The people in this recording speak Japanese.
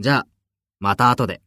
じゃあ、また後で。